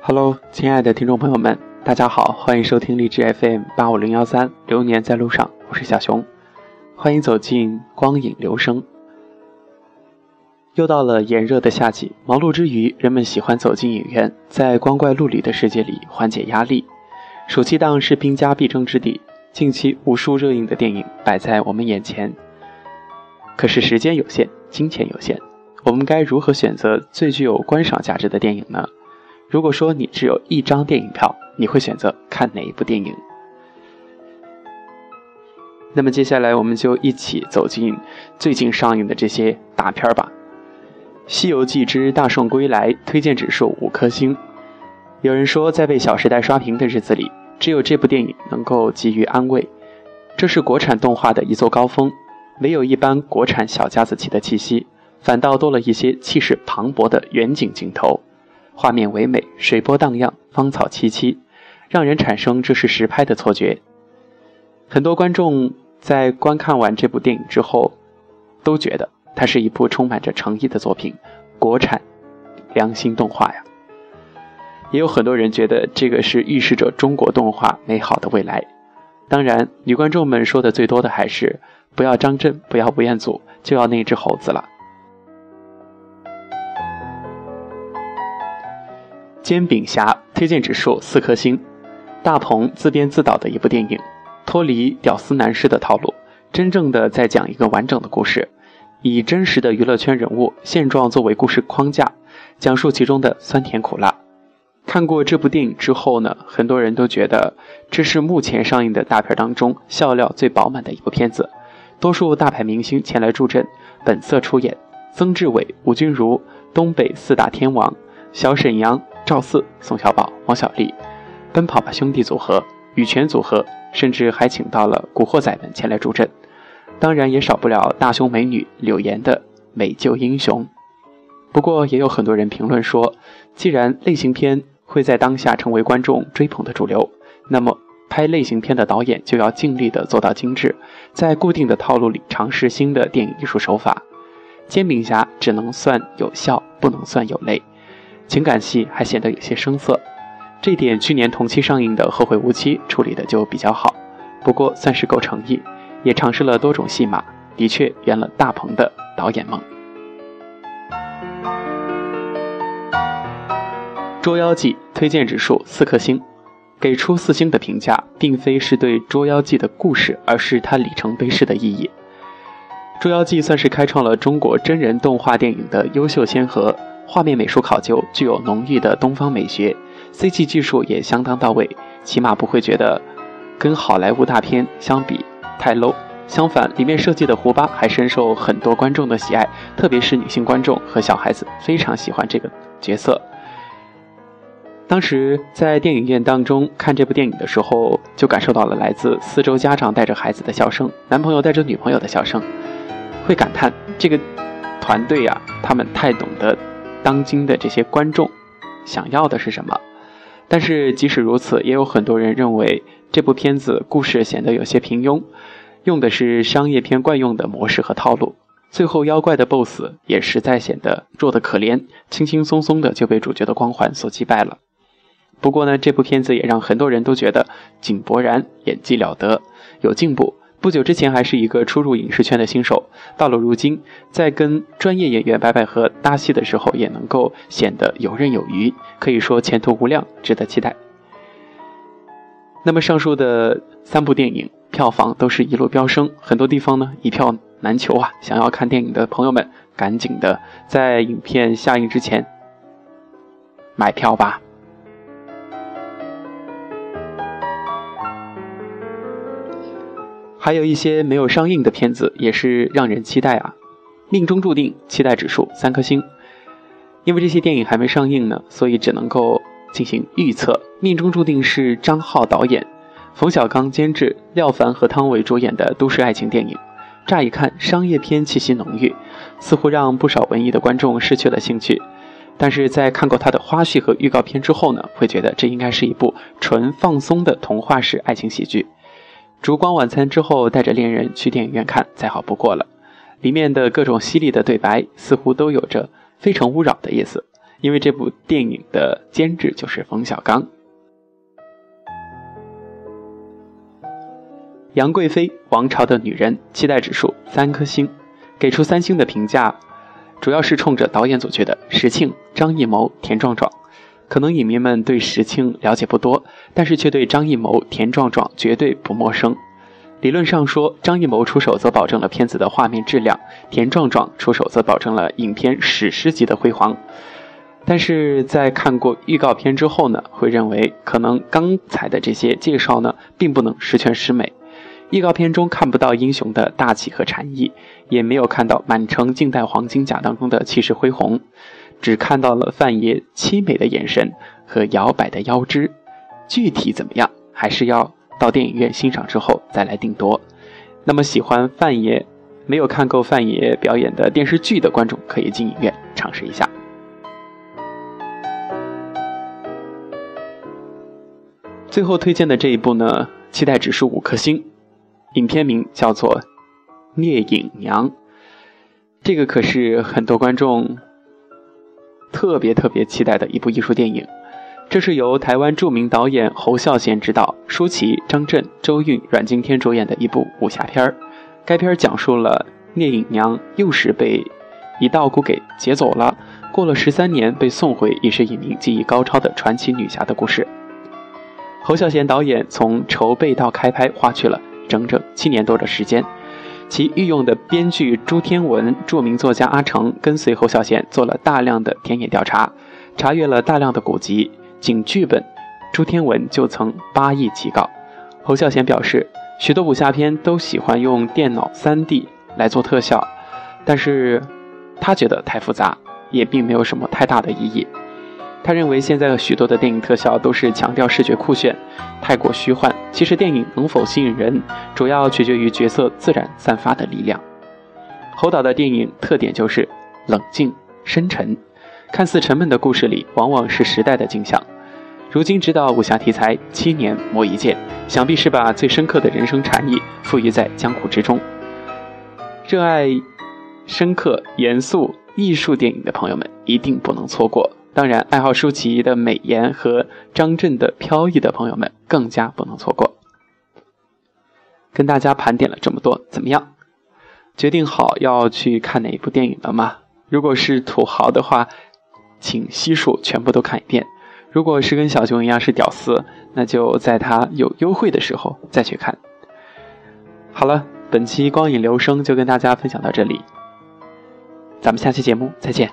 Hello，亲爱的听众朋友们，大家好，欢迎收听荔枝 FM 八五零幺三，流年在路上，我是小熊，欢迎走进光影流声。又到了炎热的夏季，忙碌之余，人们喜欢走进影院，在光怪陆离的世界里缓解压力。暑期档是兵家必争之地，近期无数热映的电影摆在我们眼前，可是时间有限，金钱有限，我们该如何选择最具有观赏价值的电影呢？如果说你只有一张电影票，你会选择看哪一部电影？那么接下来我们就一起走进最近上映的这些大片吧。《西游记之大圣归来》推荐指数五颗星。有人说，在被《小时代》刷屏的日子里，只有这部电影能够给予安慰。这是国产动画的一座高峰，没有一般国产小家子气的气息，反倒多了一些气势磅礴的远景镜头。画面唯美，水波荡漾，芳草萋萋，让人产生这是实拍的错觉。很多观众在观看完这部电影之后，都觉得它是一部充满着诚意的作品，国产良心动画呀。也有很多人觉得这个是预示着中国动画美好的未来。当然，女观众们说的最多的还是不要张震，不要吴彦祖，就要那只猴子了。煎饼侠推荐指数四颗星，大鹏自编自导的一部电影，脱离屌丝男士的套路，真正的在讲一个完整的故事，以真实的娱乐圈人物现状作为故事框架，讲述其中的酸甜苦辣。看过这部电影之后呢，很多人都觉得这是目前上映的大片当中笑料最饱满的一部片子，多数大牌明星前来助阵，本色出演，曾志伟、吴君如，东北四大天王，小沈阳。赵四、宋小宝、王小利，奔跑吧兄弟组合、羽泉组合，甚至还请到了古惑仔们前来助阵。当然也少不了大胸美女柳岩的美救英雄。不过也有很多人评论说，既然类型片会在当下成为观众追捧的主流，那么拍类型片的导演就要尽力的做到精致，在固定的套路里尝试新的电影艺术手法。煎饼侠只能算有笑，不能算有泪。情感戏还显得有些生涩，这点去年同期上映的《后会无期》处理的就比较好，不过算是够诚意，也尝试了多种戏码，的确圆了大鹏的导演梦。《捉妖记》推荐指数四颗星，给出四星的评价，并非是对《捉妖记》的故事，而是它里程碑式的意义。《捉妖记》算是开创了中国真人动画电影的优秀先河。画面美术考究，具有浓郁的东方美学，CG 技术也相当到位，起码不会觉得跟好莱坞大片相比太 low。相反，里面设计的胡巴还深受很多观众的喜爱，特别是女性观众和小孩子非常喜欢这个角色。当时在电影院当中看这部电影的时候，就感受到了来自四周家长带着孩子的笑声，男朋友带着女朋友的笑声，会感叹这个团队呀，他们太懂得。当今的这些观众想要的是什么？但是即使如此，也有很多人认为这部片子故事显得有些平庸，用的是商业片惯用的模式和套路。最后妖怪的 BOSS 也实在显得弱得可怜，轻轻松松的就被主角的光环所击败了。不过呢，这部片子也让很多人都觉得井柏然演技了得，有进步。不久之前还是一个初入影视圈的新手，到了如今，在跟专业演员白百合搭戏的时候，也能够显得游刃有余，可以说前途无量，值得期待。那么上述的三部电影票房都是一路飙升，很多地方呢一票难求啊！想要看电影的朋友们，赶紧的在影片下映之前买票吧。还有一些没有上映的片子也是让人期待啊，命中注定期待指数三颗星，因为这些电影还没上映呢，所以只能够进行预测。命中注定是张浩导演，冯小刚监制，廖凡和汤唯主演的都市爱情电影。乍一看，商业片气息浓郁，似乎让不少文艺的观众失去了兴趣。但是在看过他的花絮和预告片之后呢，会觉得这应该是一部纯放松的童话式爱情喜剧。烛光晚餐之后，带着恋人去电影院看，再好不过了。里面的各种犀利的对白，似乎都有着“非诚勿扰”的意思，因为这部电影的监制就是冯小刚。杨贵妃，王朝的女人，期待指数三颗星，给出三星的评价，主要是冲着导演组觉得石庆、张艺谋、田壮壮。可能影迷们对石青了解不多，但是却对张艺谋、田壮壮绝对不陌生。理论上说，张艺谋出手则保证了片子的画面质量，田壮壮出手则保证了影片史诗级的辉煌。但是在看过预告片之后呢，会认为可能刚才的这些介绍呢，并不能十全十美。预告片中看不到英雄的大气和禅意，也没有看到满城尽带黄金甲当中的气势恢宏。只看到了范爷凄美的眼神和摇摆的腰肢，具体怎么样，还是要到电影院欣赏之后再来定夺。那么喜欢范爷，没有看够范爷表演的电视剧的观众，可以进影院尝试一下。最后推荐的这一部呢，期待指数五颗星，影片名叫做《聂隐娘》，这个可是很多观众。特别特别期待的一部艺术电影，这是由台湾著名导演侯孝贤执导，舒淇、张震、周韵、阮经天主演的一部武侠片儿。该片讲述了聂隐娘幼时被一道姑给劫走了，过了十三年被送回，已是一名技艺高超的传奇女侠的故事。侯孝贤导演从筹备到开拍花去了整整七年多的时间。其御用的编剧朱天文、著名作家阿城跟随侯孝贤做了大量的田野调查，查阅了大量的古籍。仅剧本，朱天文就曾八亿起稿。侯孝贤表示，许多武侠片都喜欢用电脑 3D 来做特效，但是他觉得太复杂，也并没有什么太大的意义。他认为现在的许多的电影特效都是强调视觉酷炫，太过虚幻。其实电影能否吸引人，主要取决于角色自然散发的力量。侯导的电影特点就是冷静深沉，看似沉闷的故事里，往往是时代的镜像。如今执导武侠题材七年磨一剑，想必是把最深刻的人生禅意赋予在江湖之中。热爱深刻严肃艺术电影的朋友们，一定不能错过。当然，爱好舒淇的美颜和张震的飘逸的朋友们更加不能错过。跟大家盘点了这么多，怎么样？决定好要去看哪一部电影了吗？如果是土豪的话，请悉数全部都看一遍；如果是跟小熊一样是屌丝，那就在他有优惠的时候再去看。好了，本期光影留声就跟大家分享到这里，咱们下期节目再见。